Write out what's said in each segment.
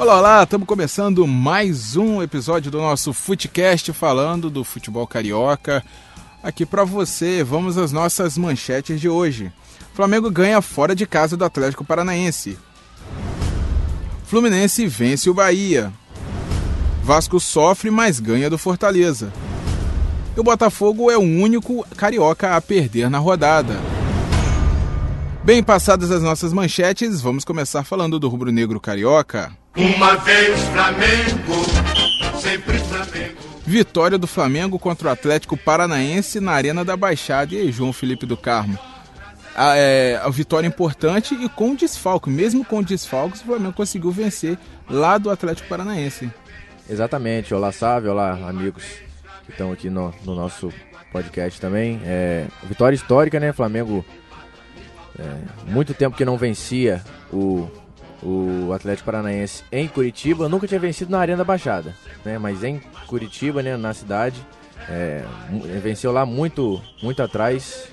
Olá, olá, estamos começando mais um episódio do nosso Footcast falando do futebol carioca. Aqui para você, vamos às nossas manchetes de hoje. Flamengo ganha fora de casa do Atlético Paranaense. Fluminense vence o Bahia. Vasco sofre, mas ganha do Fortaleza. E o Botafogo é o único carioca a perder na rodada. Bem passadas as nossas manchetes, vamos começar falando do rubro-negro carioca. Uma vez Flamengo, sempre Flamengo. Vitória do Flamengo contra o Atlético Paranaense na Arena da Baixada. E aí, João Felipe do Carmo? A, é, a vitória importante e com desfalque. Mesmo com desfalques, o Flamengo conseguiu vencer lá do Atlético Paranaense. Exatamente. Olá, Sávio. Olá, amigos que estão aqui no, no, nosso podcast também. É, vitória histórica, né? Flamengo, é, muito tempo que não vencia o o Atlético Paranaense em Curitiba. Nunca tinha vencido na Arena da Baixada, né? Mas em Curitiba, né, na cidade, é, venceu lá muito, muito atrás,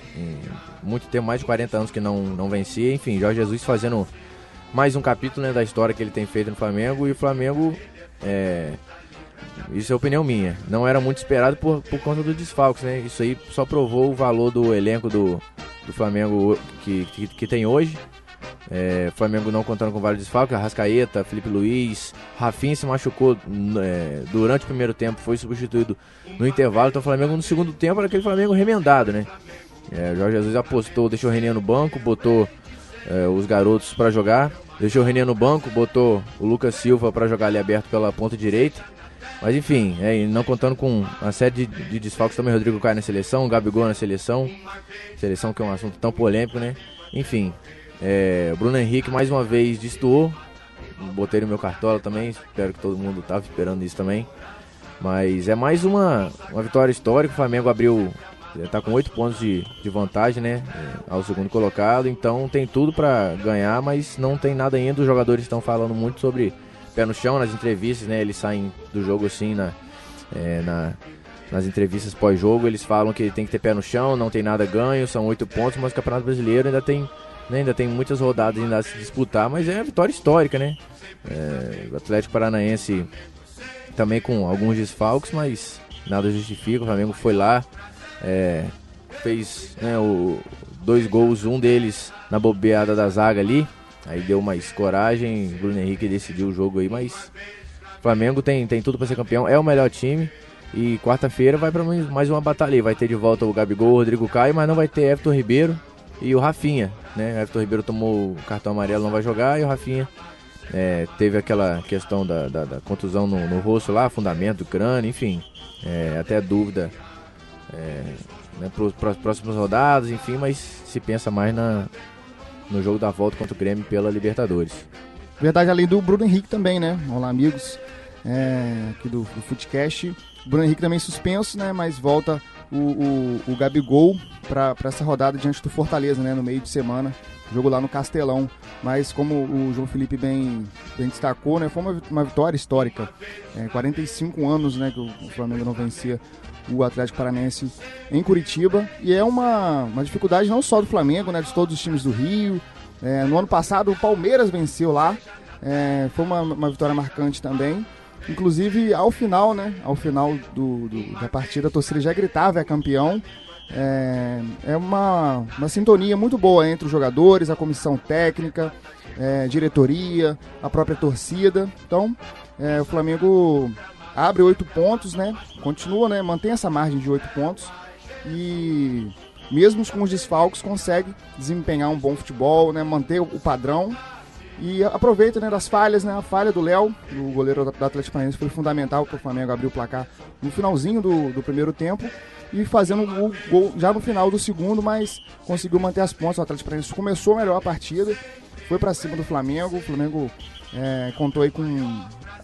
muito tempo, mais de 40 anos que não, não vencia. Enfim, Jorge Jesus fazendo mais um capítulo né, da história que ele tem feito no Flamengo e o Flamengo, é, isso é opinião minha, não era muito esperado por, por conta do desfalques, né? Isso aí só provou o valor do elenco do, do Flamengo que, que, que tem hoje. É, Flamengo não contando com vários desfalques, Arrascaeta, Felipe Luiz, Rafinha se machucou é, durante o primeiro tempo, foi substituído no intervalo, então o Flamengo no segundo tempo era aquele Flamengo remendado, né? É, Jorge Jesus apostou, deixou o René no banco, botou é, os garotos para jogar, deixou o René no banco, botou o Lucas Silva para jogar ali aberto pela ponta direita. Mas enfim, é, não contando com uma série de, de desfalques também, Rodrigo Caio na seleção, Gabigol na seleção, seleção que é um assunto tão polêmico, né? Enfim, é, Bruno Henrique mais uma vez destoou. Botei no meu cartola também. Espero que todo mundo estava esperando isso também. Mas é mais uma, uma vitória histórica. O Flamengo abriu. Está com 8 pontos de, de vantagem, né? É, ao segundo colocado. Então tem tudo para ganhar, mas não tem nada ainda. Os jogadores estão falando muito sobre pé no chão nas entrevistas, né? Eles saem do jogo assim na, é, na, nas entrevistas pós-jogo. Eles falam que tem que ter pé no chão, não tem nada ganho, são 8 pontos, mas o Campeonato Brasileiro ainda tem né? Ainda tem muitas rodadas ainda a se disputar, mas é uma vitória histórica, né? É, o Atlético Paranaense também com alguns desfalques, mas nada justifica. O Flamengo foi lá, é, fez né, o, dois gols, um deles na bobeada da zaga ali. Aí deu mais coragem, Bruno Henrique decidiu o jogo aí, mas o Flamengo tem, tem tudo para ser campeão, é o melhor time. E quarta-feira vai para mais uma batalha. Vai ter de volta o Gabigol, o Rodrigo Caio, mas não vai ter Everton Ribeiro e o Rafinha né? Everton Ribeiro tomou cartão amarelo, não vai jogar, e o Rafinha é, teve aquela questão da, da, da contusão no, no, rosto lá, fundamento crânio, enfim, é, até dúvida é, né, para as próximas rodadas, enfim, mas se pensa mais na, no jogo da volta contra o Grêmio pela Libertadores. Verdade, além do Bruno Henrique também, né? Olá, amigos é, aqui do, do Footcast. Bruno Henrique também suspenso, né? Mas volta o, o, o Gabigol para essa rodada diante do Fortaleza, né, no meio de semana. Jogo lá no Castelão. Mas como o João Felipe bem, bem destacou, né, foi uma, uma vitória histórica. É, 45 anos né, que o Flamengo não vencia o Atlético Paranaense em Curitiba. E é uma, uma dificuldade não só do Flamengo, né, de todos os times do Rio. É, no ano passado o Palmeiras venceu lá. É, foi uma, uma vitória marcante também. Inclusive, ao final, né? Ao final do, do, da partida, a torcida já gritava, é campeão. É, é uma, uma sintonia muito boa entre os jogadores, a comissão técnica, é, diretoria, a própria torcida. Então, é, o Flamengo abre oito pontos, né? Continua, né? Mantém essa margem de oito pontos e mesmo com os desfalques consegue desempenhar um bom futebol, né? Manter o padrão e aproveita né, das falhas, né? A falha do Léo, o goleiro do Atlético Paranaense, foi fundamental para o Flamengo abrir o placar no finalzinho do, do primeiro tempo e fazendo o gol já no final do segundo, mas conseguiu manter as pontas. O Atlético Paranaense começou melhor a partida, foi para cima do Flamengo. O Flamengo é, contou aí com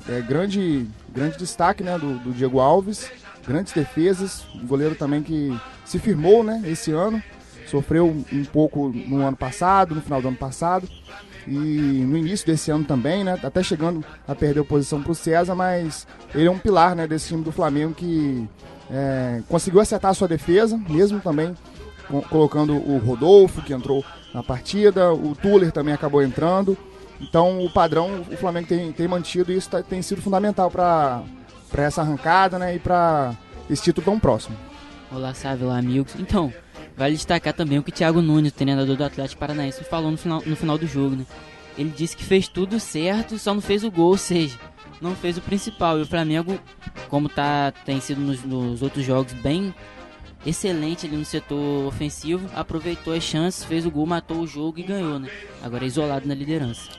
é, grande, grande destaque né, do, do Diego Alves, grandes defesas, um goleiro também que se firmou né, esse ano, sofreu um pouco no ano passado, no final do ano passado e no início desse ano também, né? Até chegando a perder a posição para o César, mas ele é um pilar né, desse time do Flamengo que é, conseguiu acertar a sua defesa, mesmo também colocando o Rodolfo, que entrou na partida, o Tuller também acabou entrando. Então o padrão o Flamengo tem, tem mantido e isso tá, tem sido fundamental para essa arrancada né, e para esse título tão próximo. Olá, Sávio, olá, amigos. Então, vale destacar também o que o Thiago Nunes, treinador do Atlético Paranaense, falou no final, no final do jogo. Né? Ele disse que fez tudo certo, só não fez o gol, ou seja, não fez o principal. E o Flamengo, como tá, tem sido nos, nos outros jogos bem excelente ali no setor ofensivo, aproveitou as chances, fez o gol, matou o jogo e ganhou, né? Agora é isolado na liderança.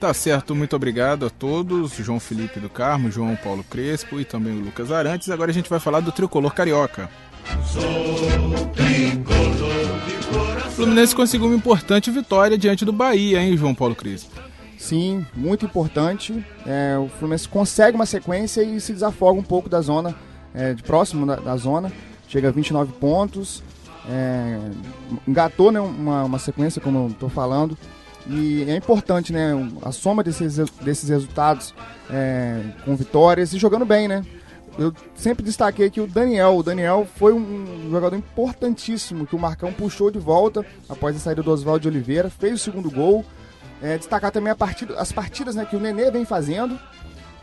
Tá certo, muito obrigado a todos, João Felipe do Carmo, João Paulo Crespo e também o Lucas Arantes. Agora a gente vai falar do tricolor carioca. O Fluminense conseguiu uma importante vitória diante do Bahia, hein, João Paulo Crespo? Sim, muito importante. É, o Fluminense consegue uma sequência e se desafoga um pouco da zona, é, de próximo da, da zona chega a 29 pontos, é, engatou né, uma, uma sequência, como eu estou falando, e é importante né, a soma desses, desses resultados é, com vitórias e jogando bem, né? Eu sempre destaquei que o Daniel, o Daniel foi um jogador importantíssimo que o Marcão puxou de volta após a saída do Oswaldo de Oliveira, fez o segundo gol. É, destacar também partida, as partidas né, que o Nenê vem fazendo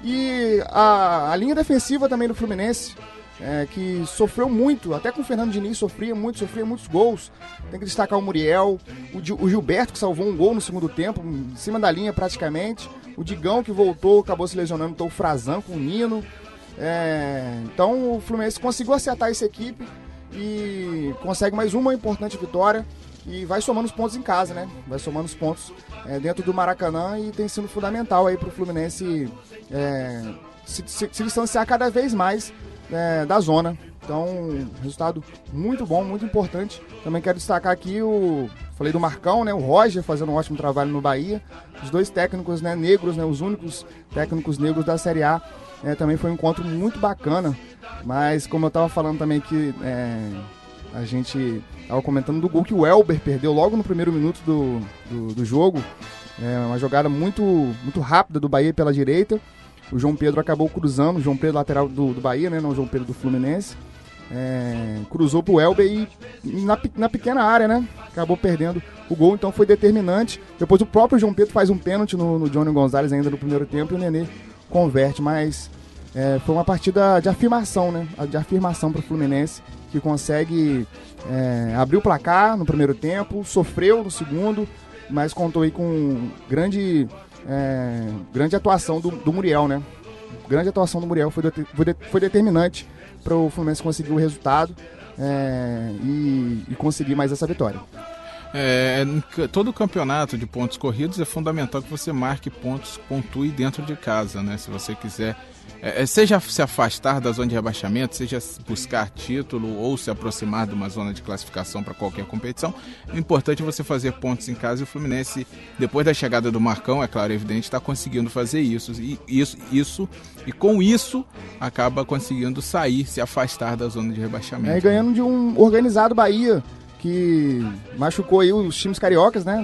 e a, a linha defensiva também do Fluminense é, que sofreu muito, até com o Fernando Diniz sofria muito, sofria muitos gols. Tem que destacar o Muriel, o, o Gilberto que salvou um gol no segundo tempo, em cima da linha praticamente. O Digão que voltou, acabou se lesionando, então o Frazan com o Nino. É, então o Fluminense conseguiu acertar essa equipe e consegue mais uma importante vitória e vai somando os pontos em casa, né? Vai somando os pontos é, dentro do Maracanã e tem sido fundamental aí para o Fluminense é, se, se, se distanciar cada vez mais é, da zona. Então, resultado muito bom, muito importante. Também quero destacar aqui o. Falei do Marcão, né? O Roger fazendo um ótimo trabalho no Bahia. Os dois técnicos né, negros, né? Os únicos técnicos negros da Série A. É, também foi um encontro muito bacana. Mas como eu estava falando também que é, a gente estava comentando do gol que o Elber perdeu logo no primeiro minuto do, do, do jogo. É uma jogada muito, muito rápida do Bahia pela direita. O João Pedro acabou cruzando, o João Pedro lateral do, do Bahia, né? Não o João Pedro do Fluminense. É, cruzou pro Elber e na, na pequena área, né? Acabou perdendo o gol, então foi determinante. Depois o próprio João Pedro faz um pênalti no, no Johnny Gonzalez ainda no primeiro tempo e o Nenê converte, mas é, foi uma partida de afirmação, né? De afirmação para o Fluminense, que consegue é, abrir o placar no primeiro tempo, sofreu no segundo, mas contou aí com grande é, grande atuação do, do, Muriel, né? Grande atuação do Muriel foi, foi, foi determinante para o Fluminense conseguir o resultado é, e, e conseguir mais essa vitória. É, todo campeonato de pontos corridos é fundamental que você marque pontos, pontue dentro de casa, né? Se você quiser é, é, seja se afastar da zona de rebaixamento, seja buscar título ou se aproximar de uma zona de classificação para qualquer competição, o importante é você fazer pontos em casa e o Fluminense, depois da chegada do Marcão, é claro, é evidente, está conseguindo fazer isso. E, isso, isso. e com isso acaba conseguindo sair, se afastar da zona de rebaixamento. É, e ganhando de um organizado Bahia que machucou aí os times cariocas, né,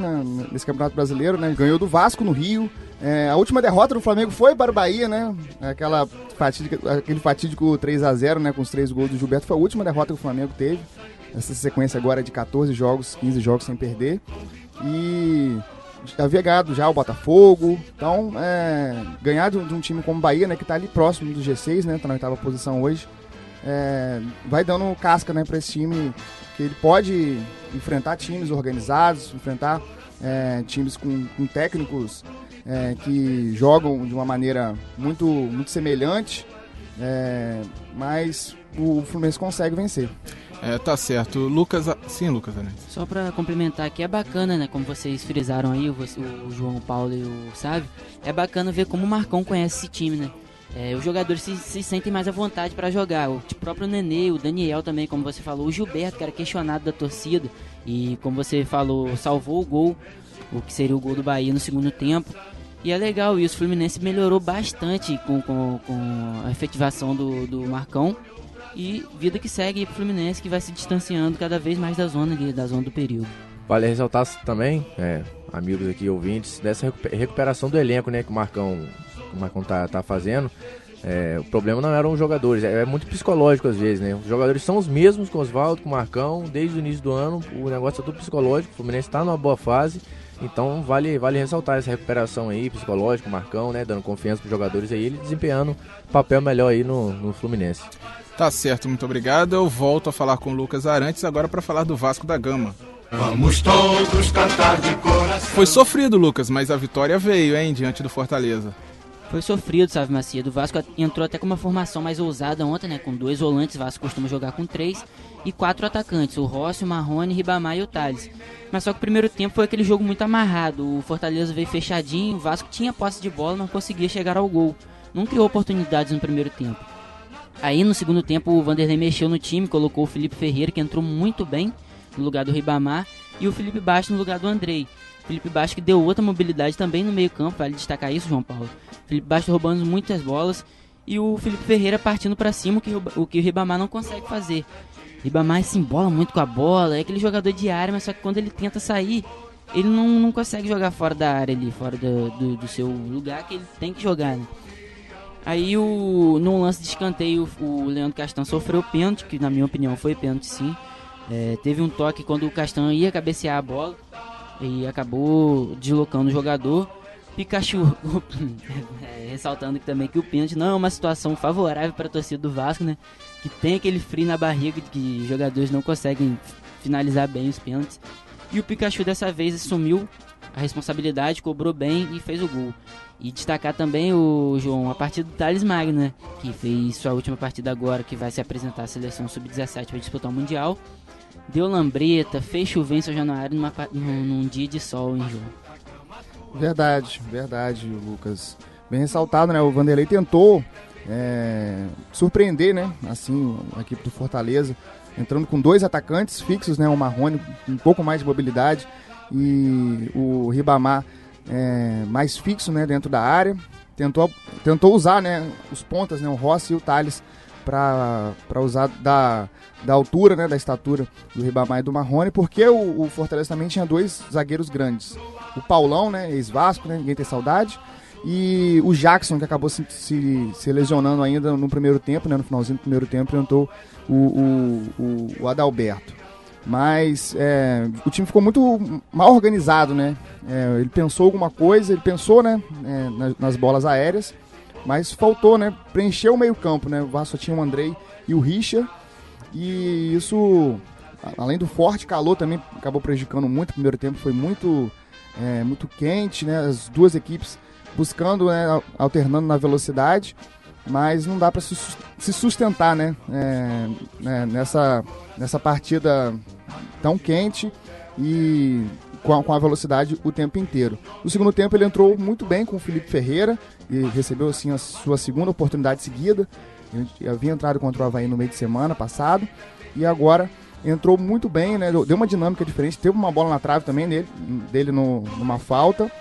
nesse Campeonato Brasileiro, né? Ganhou do Vasco no Rio, é, a última derrota do Flamengo foi para o Bahia, né? Aquela fatídica, aquele fatídico 3 a 0 né? Com os três gols do Gilberto. Foi a última derrota que o Flamengo teve. Essa sequência agora é de 14 jogos, 15 jogos sem perder. E havia ganhado já o Botafogo. Então, é, ganhar de um, de um, time como o Bahia, né? Que está ali próximo do G6, né? Está na oitava posição hoje. É, vai dando casca né, para esse time que ele pode enfrentar times organizados, enfrentar é, times com, com técnicos é, que jogam de uma maneira muito, muito semelhante, é, mas o Fluminense consegue vencer. É, tá certo. Lucas. Sim, Lucas Só para complementar aqui, é bacana, né? Como vocês frisaram aí, o, o João Paulo e o Sávio, é bacana ver como o Marcão conhece esse time, né? É, os jogadores se, se, sentem mais à vontade para jogar. O próprio Nenê, o Daniel também, como você falou, o Gilberto, que era questionado da torcida, e como você falou, salvou o gol, o que seria o gol do Bahia no segundo tempo. E é legal isso, o Fluminense melhorou bastante com, com, com a efetivação do, do Marcão. E vida que segue pro Fluminense, que vai se distanciando cada vez mais da zona ali, da zona do período. Vale ressaltar também, é, amigos aqui ouvintes, dessa recuperação do elenco né, que o Marcão, o Marcão tá, tá fazendo. É, o problema não eram os jogadores, é, é, muito psicológico às vezes, né? Os jogadores são os mesmos com o Oswaldo, com o Marcão, desde o início do ano, o negócio é tudo psicológico, o Fluminense está numa boa fase, então vale, vale ressaltar essa recuperação aí, psicológico, Marcão, né? Dando confiança para os jogadores aí, ele desempenhando papel melhor aí no, no Fluminense. Tá certo, muito obrigado. Eu volto a falar com o Lucas Arantes agora para falar do Vasco da Gama. Vamos todos cantar de coração. Foi sofrido, Lucas, mas a vitória veio, hein, diante do Fortaleza. Foi sofrido, sabe, Macia. Do Vasco entrou até com uma formação mais ousada ontem, né? Com dois volantes, o Vasco costuma jogar com três. E quatro atacantes, o Rossi, o Marrone, Ribamar e o Thales. Mas só que o primeiro tempo foi aquele jogo muito amarrado. O Fortaleza veio fechadinho, o Vasco tinha posse de bola, não conseguia chegar ao gol. Não criou oportunidades no primeiro tempo. Aí no segundo tempo o Vanderlei mexeu no time, colocou o Felipe Ferreira, que entrou muito bem no lugar do Ribamar, e o Felipe Baixo no lugar do Andrei. Felipe Baixo que deu outra mobilidade também no meio campo, vale destacar isso, João Paulo. Felipe Baixo roubando muitas bolas e o Felipe Ferreira partindo para cima, o que o, que o Ribamar não consegue fazer. Ribamar se embola muito com a bola, é aquele jogador de área, mas só que quando ele tenta sair, ele não, não consegue jogar fora da área ali, fora do, do, do seu lugar que ele tem que jogar, né? Aí o, no lance de escanteio o Leandro Castan sofreu pênalti, que na minha opinião foi pênalti sim. É, teve um toque quando o Castan ia cabecear a bola e acabou deslocando o jogador. Pikachu é, ressaltando também que o pênalti não é uma situação favorável para a torcida do Vasco, né? Que tem aquele frio na barriga de que jogadores não conseguem finalizar bem os pênaltis. E o Pikachu dessa vez assumiu a responsabilidade, cobrou bem e fez o gol. E destacar também o João, a partida do Thales Magno, né? Que fez sua última partida agora, que vai se apresentar à seleção sub-17 para disputar o Mundial deu lambreta, fez chover em São Januário numa, num, num dia de sol em João. Verdade, verdade, Lucas. Bem ressaltado, né? O Vanderlei tentou é, surpreender, né? Assim, a equipe do Fortaleza, entrando com dois atacantes fixos, né? O Marrone um pouco mais de mobilidade e o Ribamar é, mais fixo, né? Dentro da área. Tentou, tentou usar, né? Os pontas, né? O Rossi e o Thales para usar da, da altura, né, da estatura do Ribamar e do Marrone, porque o, o, Fortaleza também tinha dois zagueiros grandes. O Paulão, né, ex-Vasco, né, ninguém tem saudade, e o Jackson, que acabou se, se, se, lesionando ainda no primeiro tempo, né, no finalzinho do primeiro tempo, entrou o, o, o, o Adalberto. Mas é, o time ficou muito mal organizado, né? É, ele pensou alguma coisa, ele pensou né, é, nas, nas bolas aéreas, mas faltou, né? Preencher o meio-campo, né? O Vasco tinha o Andrei e o Richard. E isso, além do forte calor, também acabou prejudicando muito. O primeiro tempo foi muito, é, muito quente, né? As duas equipes buscando, né, alternando na velocidade, mas não dá para se sustentar, né? É, né? Nessa, nessa partida tão quente e com a, com a, velocidade o tempo inteiro. No segundo tempo ele entrou muito bem com o Felipe Ferreira e recebeu assim a sua segunda oportunidade seguida. Ele havia entrado contra o Havaí no meio de semana passado e agora entrou muito bem, né? Deu uma dinâmica diferente, teve uma bola na trave também dele, dele no, numa falta.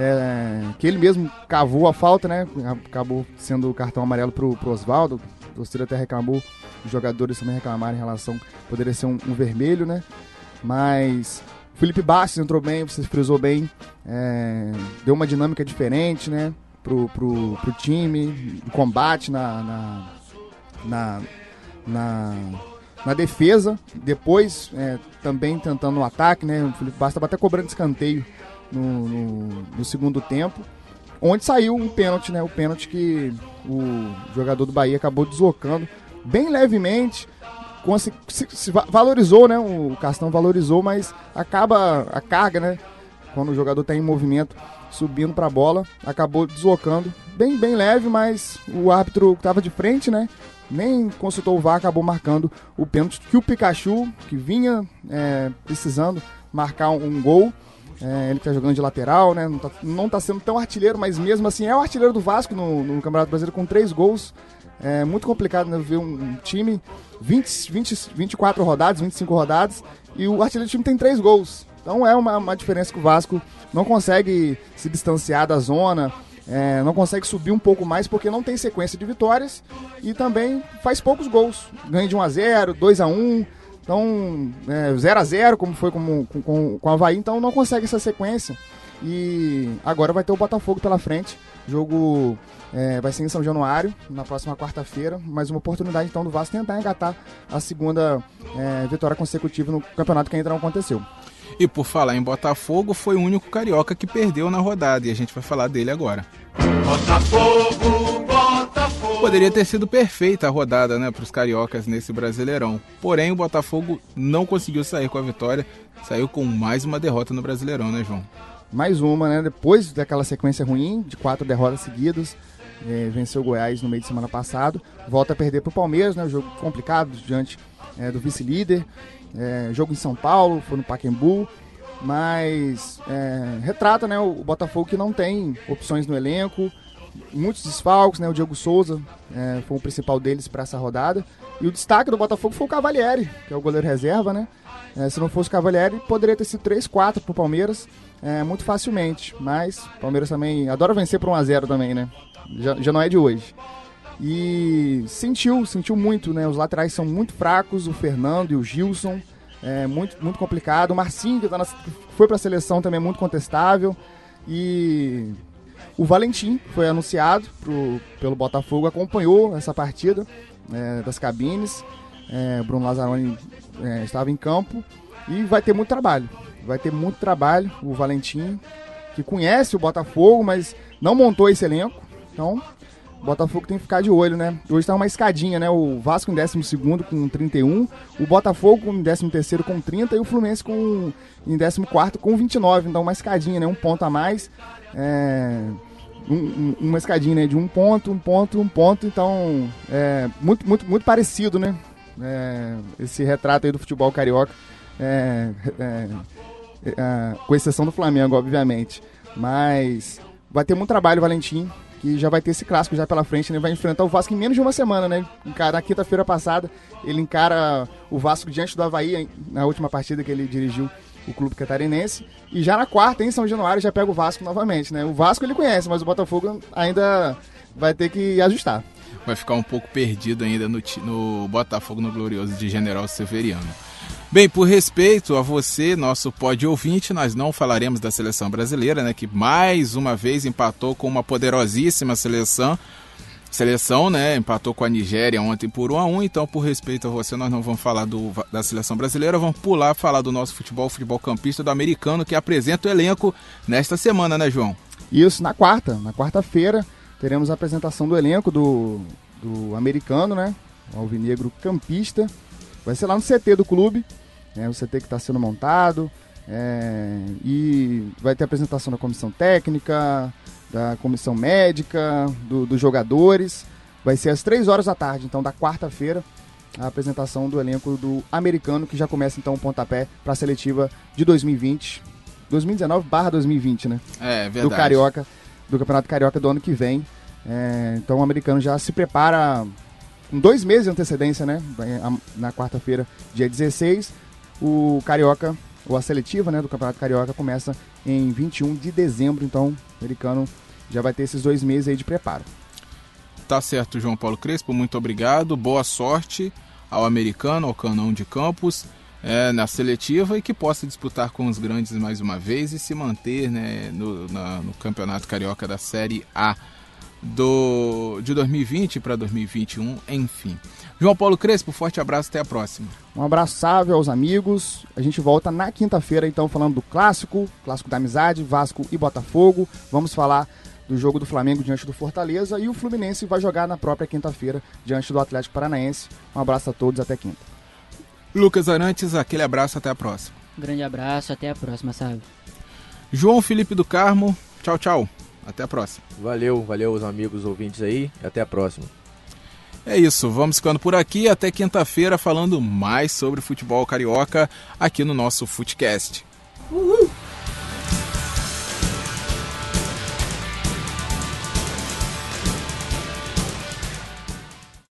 É, que ele mesmo cavou a falta, né? Acabou sendo o cartão amarelo pro, pro Oswaldo. O torcedor até reclamou, os jogadores também reclamaram em relação. Poderia ser um, um vermelho, né? Mas Felipe Bastos entrou bem, você frisou bem, é, deu uma dinâmica diferente, né? Pro, pro, pro time, combate na, na, na, na, na defesa, depois é, também tentando o ataque, né? O Felipe Bastos estava até cobrando escanteio no, no, no, segundo tempo, onde saiu um pênalti, né? O pênalti que o jogador do Bahia acabou deslocando bem levemente, se, se, valorizou, né? O Castão valorizou, mas acaba a carga, né? Quando o jogador está em movimento, subindo para a bola, acabou deslocando. Bem, bem leve, mas o árbitro estava de frente, né? Nem consultou o VAR, acabou marcando o pênalti que o Pikachu, que vinha é, precisando marcar um, um gol, é, ele que tá jogando de lateral, né? Não tá, não tá sendo tão artilheiro, mas mesmo assim é o artilheiro do Vasco no, no Campeonato Brasileiro com três gols. É muito complicado né, ver um, time 20, 20, 24 rodadas, 25 rodadas, e o artilheiro do time tem 3 gols. Então é uma, uma diferença que o Vasco não consegue se distanciar da zona, é, não consegue subir um pouco mais porque não tem sequência de vitórias e também faz poucos gols. Ganha de 1 a 0 2 a 1 então é, 0 a 0 como foi com, com, com o Havaí, então não consegue essa sequência. E agora vai ter o Botafogo pela frente. Jogo é, vai ser em São Januário, na próxima quarta-feira. Mais uma oportunidade então do Vasco tentar engatar a segunda é, vitória consecutiva no campeonato que ainda não aconteceu. E por falar em Botafogo, foi o único carioca que perdeu na rodada e a gente vai falar dele agora. Botafogo, Botafogo. Poderia ter sido perfeita a rodada né, para os cariocas nesse Brasileirão. Porém, o Botafogo não conseguiu sair com a vitória, saiu com mais uma derrota no Brasileirão, né, João? Mais uma, né? Depois daquela sequência ruim de quatro derrotas seguidas, é, venceu o Goiás no meio de semana passado, volta a perder para o Palmeiras, né? Jogo complicado diante é, do vice-líder. É, jogo em São Paulo, foi no Pacaembu, mas é, retrata né, o Botafogo que não tem opções no elenco, muitos desfalques, né? O Diego Souza é, foi o principal deles para essa rodada. E o destaque do Botafogo foi o Cavalieri, que é o goleiro reserva, né? É, se não fosse o Cavalieri, poderia ter sido 3-4 pro Palmeiras, é, muito facilmente. Mas o Palmeiras também adora vencer por 1x0 também, né? Já, já não é de hoje. E sentiu, sentiu muito, né? Os laterais são muito fracos, o Fernando e o Gilson. É muito, muito complicado. O Marcinho, que, tá na, foi para a seleção, também é muito contestável. E o Valentim foi anunciado pro, pelo Botafogo, acompanhou essa partida é, das cabines. É, Bruno Lazzaroni é, estava em campo e vai ter muito trabalho. Vai ter muito trabalho. O Valentim, que conhece o Botafogo, mas não montou esse elenco. Então, o Botafogo tem que ficar de olho, né? Hoje tá uma escadinha, né? O Vasco em 12 com 31, o Botafogo em 13 com 30 e o Fluminense com, em 14 com 29. Então, uma escadinha, né? Um ponto a mais. É, um, um, uma escadinha né? de um ponto, um ponto, um ponto. Então, é muito, muito, muito parecido, né? É, esse retrato aí do futebol carioca. É, é, é, com exceção do Flamengo, obviamente. Mas vai ter muito trabalho, Valentim que já vai ter esse clássico já pela frente, né? Vai enfrentar o Vasco em menos de uma semana, né? Na quinta-feira passada, ele encara o Vasco diante do Havaí, na última partida que ele dirigiu o clube catarinense. E já na quarta, em São Januário, já pega o Vasco novamente, né? O Vasco ele conhece, mas o Botafogo ainda vai ter que ajustar. Vai ficar um pouco perdido ainda no, no Botafogo, no Glorioso de General Severiano. Bem, por respeito a você, nosso pod ouvinte, nós não falaremos da seleção brasileira, né, que mais uma vez empatou com uma poderosíssima seleção. Seleção, né, empatou com a Nigéria ontem por 1 a 1, então por respeito a você, nós não vamos falar do, da seleção brasileira, vamos pular falar do nosso futebol, futebol campista do americano que apresenta o elenco nesta semana, né, João? Isso, na quarta, na quarta-feira, teremos a apresentação do elenco do, do americano, né, o alvinegro campista. Vai ser lá no CT do clube, né, o CT que está sendo montado. É, e vai ter apresentação da comissão técnica, da comissão médica, do, dos jogadores. Vai ser às 3 horas da tarde, então, da quarta-feira, a apresentação do elenco do americano, que já começa então o pontapé para a seletiva de 2020. 2019 barra 2020, né? É, verdade. Do Carioca, do Campeonato Carioca do ano que vem. É, então o americano já se prepara com dois meses de antecedência, né? Na quarta-feira, dia 16 o Carioca, ou a seletiva né, do Campeonato Carioca, começa em 21 de dezembro, então o americano já vai ter esses dois meses aí de preparo. Tá certo, João Paulo Crespo, muito obrigado, boa sorte ao americano, ao Canão de Campos, é, na seletiva e que possa disputar com os grandes mais uma vez e se manter né, no, na, no Campeonato Carioca da Série A do, de 2020 para 2021, enfim. João Paulo Crespo, forte abraço, até a próxima. Um abraço sábio aos amigos. A gente volta na quinta-feira, então, falando do clássico, clássico da amizade, Vasco e Botafogo. Vamos falar do jogo do Flamengo diante do Fortaleza e o Fluminense vai jogar na própria quinta-feira diante do Atlético Paranaense. Um abraço a todos, até quinta. Lucas Arantes, aquele abraço, até a próxima. Grande abraço, até a próxima, sabe? João Felipe do Carmo, tchau, tchau. Até a próxima. Valeu, valeu os amigos ouvintes aí. Até a próxima. É isso, vamos ficando por aqui até quinta-feira falando mais sobre futebol carioca aqui no nosso Footcast. Uhul.